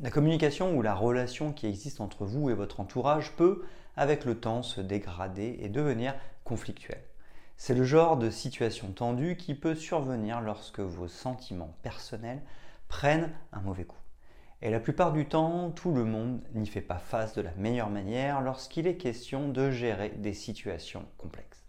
La communication ou la relation qui existe entre vous et votre entourage peut, avec le temps, se dégrader et devenir conflictuelle. C'est le genre de situation tendue qui peut survenir lorsque vos sentiments personnels prennent un mauvais coup. Et la plupart du temps, tout le monde n'y fait pas face de la meilleure manière lorsqu'il est question de gérer des situations complexes.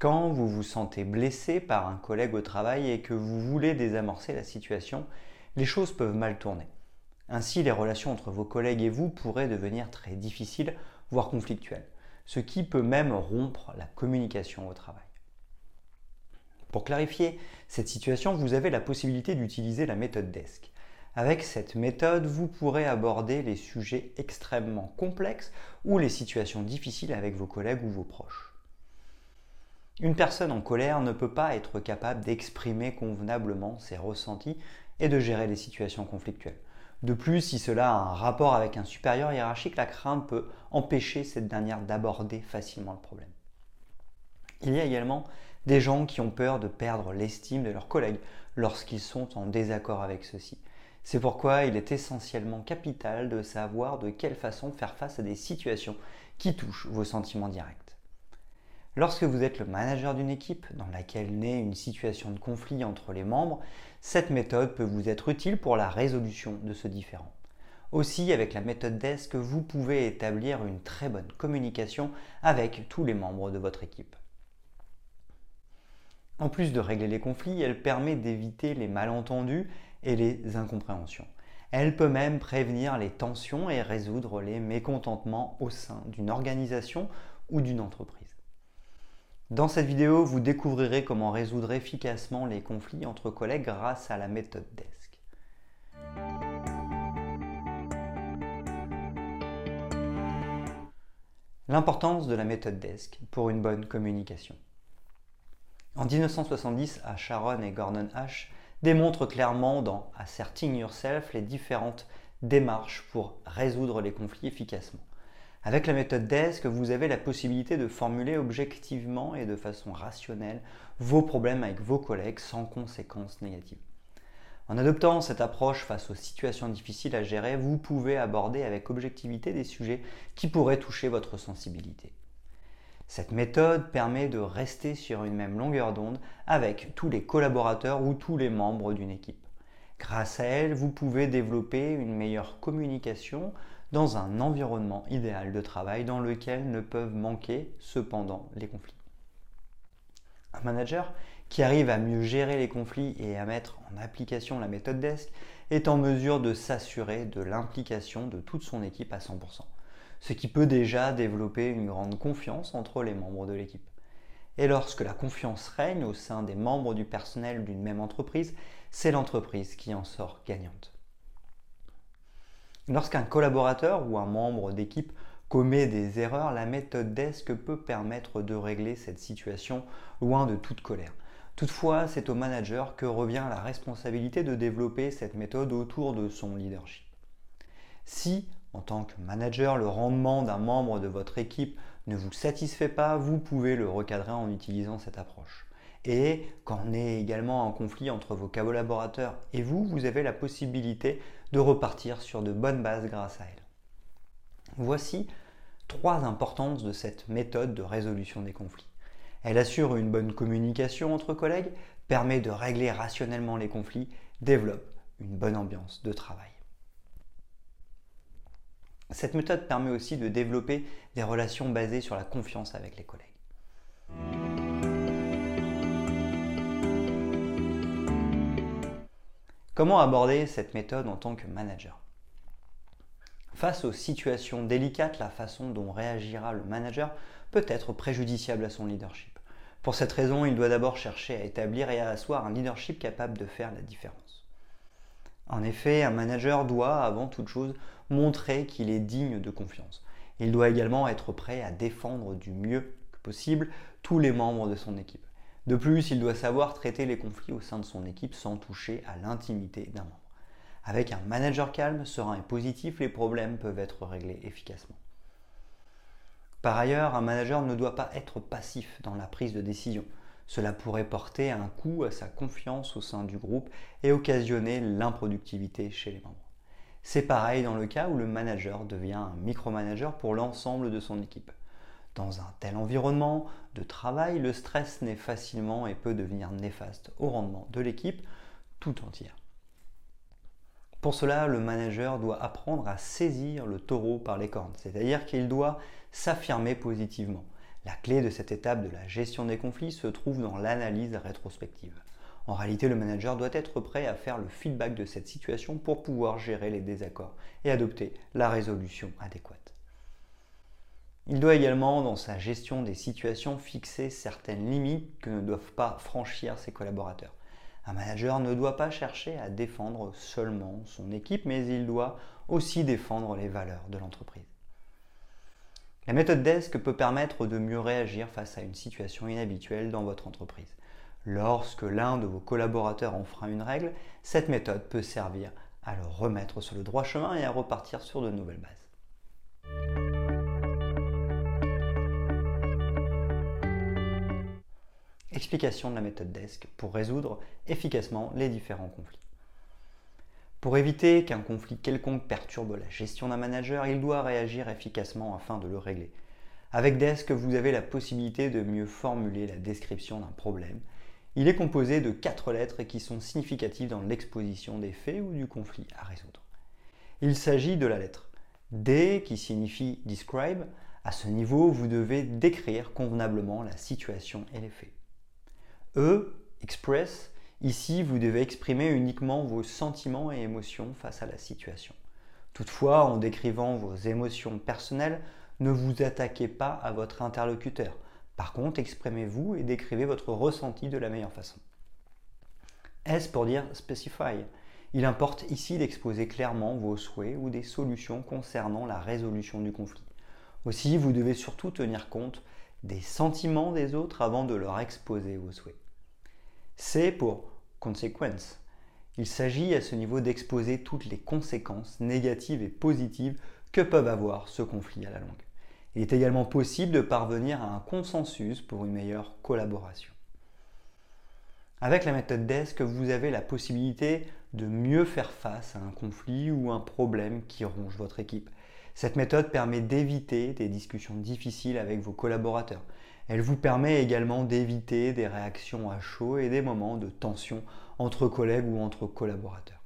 Quand vous vous sentez blessé par un collègue au travail et que vous voulez désamorcer la situation, les choses peuvent mal tourner. Ainsi, les relations entre vos collègues et vous pourraient devenir très difficiles, voire conflictuelles, ce qui peut même rompre la communication au travail. Pour clarifier cette situation, vous avez la possibilité d'utiliser la méthode DESC. Avec cette méthode, vous pourrez aborder les sujets extrêmement complexes ou les situations difficiles avec vos collègues ou vos proches. Une personne en colère ne peut pas être capable d'exprimer convenablement ses ressentis et de gérer les situations conflictuelles. De plus, si cela a un rapport avec un supérieur hiérarchique, la crainte peut empêcher cette dernière d'aborder facilement le problème. Il y a également des gens qui ont peur de perdre l'estime de leurs collègues lorsqu'ils sont en désaccord avec ceux-ci. C'est pourquoi il est essentiellement capital de savoir de quelle façon faire face à des situations qui touchent vos sentiments directs. Lorsque vous êtes le manager d'une équipe dans laquelle naît une situation de conflit entre les membres, cette méthode peut vous être utile pour la résolution de ce différend. Aussi, avec la méthode DESC, vous pouvez établir une très bonne communication avec tous les membres de votre équipe. En plus de régler les conflits, elle permet d'éviter les malentendus et les incompréhensions. Elle peut même prévenir les tensions et résoudre les mécontentements au sein d'une organisation ou d'une entreprise. Dans cette vidéo, vous découvrirez comment résoudre efficacement les conflits entre collègues grâce à la méthode DESC. L'importance de la méthode DESC pour une bonne communication. En 1970, Sharon et Gordon H démontrent clairement dans Asserting Yourself les différentes démarches pour résoudre les conflits efficacement. Avec la méthode DESC, vous avez la possibilité de formuler objectivement et de façon rationnelle vos problèmes avec vos collègues sans conséquences négatives. En adoptant cette approche face aux situations difficiles à gérer, vous pouvez aborder avec objectivité des sujets qui pourraient toucher votre sensibilité. Cette méthode permet de rester sur une même longueur d'onde avec tous les collaborateurs ou tous les membres d'une équipe. Grâce à elle, vous pouvez développer une meilleure communication dans un environnement idéal de travail dans lequel ne peuvent manquer cependant les conflits. Un manager qui arrive à mieux gérer les conflits et à mettre en application la méthode DESC est en mesure de s'assurer de l'implication de toute son équipe à 100%, ce qui peut déjà développer une grande confiance entre les membres de l'équipe. Et lorsque la confiance règne au sein des membres du personnel d'une même entreprise, c'est l'entreprise qui en sort gagnante. Lorsqu'un collaborateur ou un membre d'équipe commet des erreurs, la méthode DESC peut permettre de régler cette situation loin de toute colère. Toutefois, c'est au manager que revient la responsabilité de développer cette méthode autour de son leadership. Si, en tant que manager, le rendement d'un membre de votre équipe ne vous satisfait pas, vous pouvez le recadrer en utilisant cette approche. Et quand on est également en conflit entre vos collaborateurs et vous, vous avez la possibilité de repartir sur de bonnes bases grâce à elle. Voici trois importances de cette méthode de résolution des conflits. Elle assure une bonne communication entre collègues, permet de régler rationnellement les conflits, développe une bonne ambiance de travail. Cette méthode permet aussi de développer des relations basées sur la confiance avec les collègues. Comment aborder cette méthode en tant que manager? Face aux situations délicates, la façon dont réagira le manager peut être préjudiciable à son leadership. Pour cette raison, il doit d'abord chercher à établir et à asseoir un leadership capable de faire la différence. En effet, un manager doit, avant toute chose, montrer qu'il est digne de confiance. Il doit également être prêt à défendre du mieux que possible tous les membres de son équipe. De plus, il doit savoir traiter les conflits au sein de son équipe sans toucher à l'intimité d'un membre. Avec un manager calme, serein et positif, les problèmes peuvent être réglés efficacement. Par ailleurs, un manager ne doit pas être passif dans la prise de décision. Cela pourrait porter un coup à sa confiance au sein du groupe et occasionner l'improductivité chez les membres. C'est pareil dans le cas où le manager devient un micromanager pour l'ensemble de son équipe. Dans un tel environnement de travail, le stress naît facilement et peut devenir néfaste au rendement de l'équipe tout entière. Pour cela, le manager doit apprendre à saisir le taureau par les cornes, c'est-à-dire qu'il doit s'affirmer positivement. La clé de cette étape de la gestion des conflits se trouve dans l'analyse rétrospective. En réalité, le manager doit être prêt à faire le feedback de cette situation pour pouvoir gérer les désaccords et adopter la résolution adéquate. Il doit également, dans sa gestion des situations, fixer certaines limites que ne doivent pas franchir ses collaborateurs. Un manager ne doit pas chercher à défendre seulement son équipe, mais il doit aussi défendre les valeurs de l'entreprise. La méthode DESC peut permettre de mieux réagir face à une situation inhabituelle dans votre entreprise. Lorsque l'un de vos collaborateurs enfreint une règle, cette méthode peut servir à le remettre sur le droit chemin et à repartir sur de nouvelles bases. Explication de la méthode DESC pour résoudre efficacement les différents conflits. Pour éviter qu'un conflit quelconque perturbe la gestion d'un manager, il doit réagir efficacement afin de le régler. Avec DESC, vous avez la possibilité de mieux formuler la description d'un problème. Il est composé de quatre lettres qui sont significatives dans l'exposition des faits ou du conflit à résoudre. Il s'agit de la lettre D qui signifie describe. À ce niveau, vous devez décrire convenablement la situation et les faits. E, express, Ici, vous devez exprimer uniquement vos sentiments et émotions face à la situation. Toutefois, en décrivant vos émotions personnelles, ne vous attaquez pas à votre interlocuteur. Par contre, exprimez-vous et décrivez votre ressenti de la meilleure façon. S pour dire specify? Il importe ici d'exposer clairement vos souhaits ou des solutions concernant la résolution du conflit. Aussi, vous devez surtout tenir compte des sentiments des autres avant de leur exposer vos souhaits. C pour conséquence. Il s'agit à ce niveau d'exposer toutes les conséquences négatives et positives que peuvent avoir ce conflit à la longue. Il est également possible de parvenir à un consensus pour une meilleure collaboration. Avec la méthode DESC, vous avez la possibilité de mieux faire face à un conflit ou un problème qui ronge votre équipe. Cette méthode permet d'éviter des discussions difficiles avec vos collaborateurs. Elle vous permet également d'éviter des réactions à chaud et des moments de tension entre collègues ou entre collaborateurs.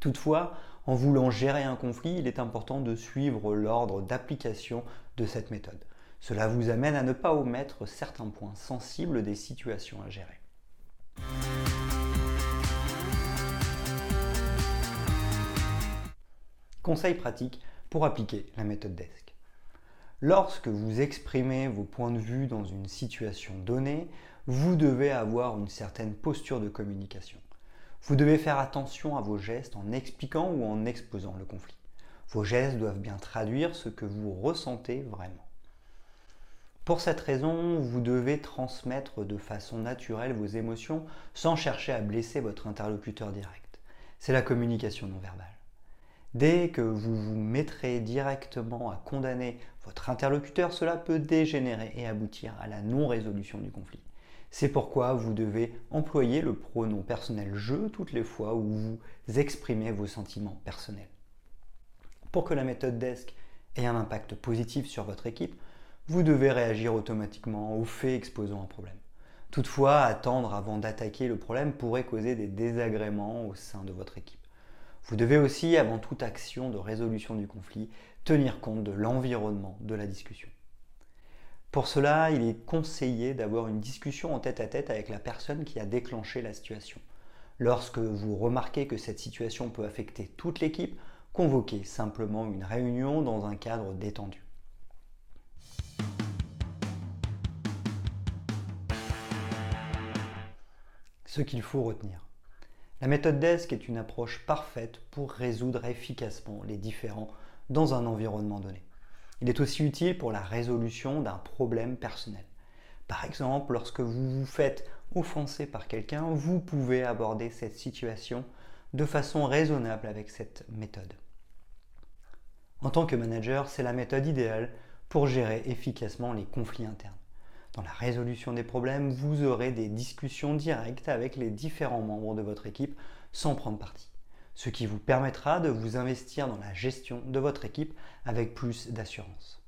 Toutefois, en voulant gérer un conflit, il est important de suivre l'ordre d'application de cette méthode. Cela vous amène à ne pas omettre certains points sensibles des situations à gérer. Conseil pratique pour appliquer la méthode DESC. Lorsque vous exprimez vos points de vue dans une situation donnée, vous devez avoir une certaine posture de communication. Vous devez faire attention à vos gestes en expliquant ou en exposant le conflit. Vos gestes doivent bien traduire ce que vous ressentez vraiment. Pour cette raison, vous devez transmettre de façon naturelle vos émotions sans chercher à blesser votre interlocuteur direct. C'est la communication non verbale. Dès que vous vous mettrez directement à condamner votre interlocuteur, cela peut dégénérer et aboutir à la non-résolution du conflit. C'est pourquoi vous devez employer le pronom personnel je toutes les fois où vous exprimez vos sentiments personnels. Pour que la méthode DESC ait un impact positif sur votre équipe, vous devez réagir automatiquement aux faits exposant un problème. Toutefois, attendre avant d'attaquer le problème pourrait causer des désagréments au sein de votre équipe. Vous devez aussi, avant toute action de résolution du conflit, tenir compte de l'environnement de la discussion. Pour cela, il est conseillé d'avoir une discussion en tête-à-tête avec la personne qui a déclenché la situation. Lorsque vous remarquez que cette situation peut affecter toute l'équipe, convoquez simplement une réunion dans un cadre détendu. Ce qu'il faut retenir. La méthode DESC est une approche parfaite pour résoudre efficacement les différends dans un environnement donné. Il est aussi utile pour la résolution d'un problème personnel. Par exemple, lorsque vous vous faites offenser par quelqu'un, vous pouvez aborder cette situation de façon raisonnable avec cette méthode. En tant que manager, c'est la méthode idéale pour gérer efficacement les conflits internes. Dans la résolution des problèmes, vous aurez des discussions directes avec les différents membres de votre équipe sans prendre parti, ce qui vous permettra de vous investir dans la gestion de votre équipe avec plus d'assurance.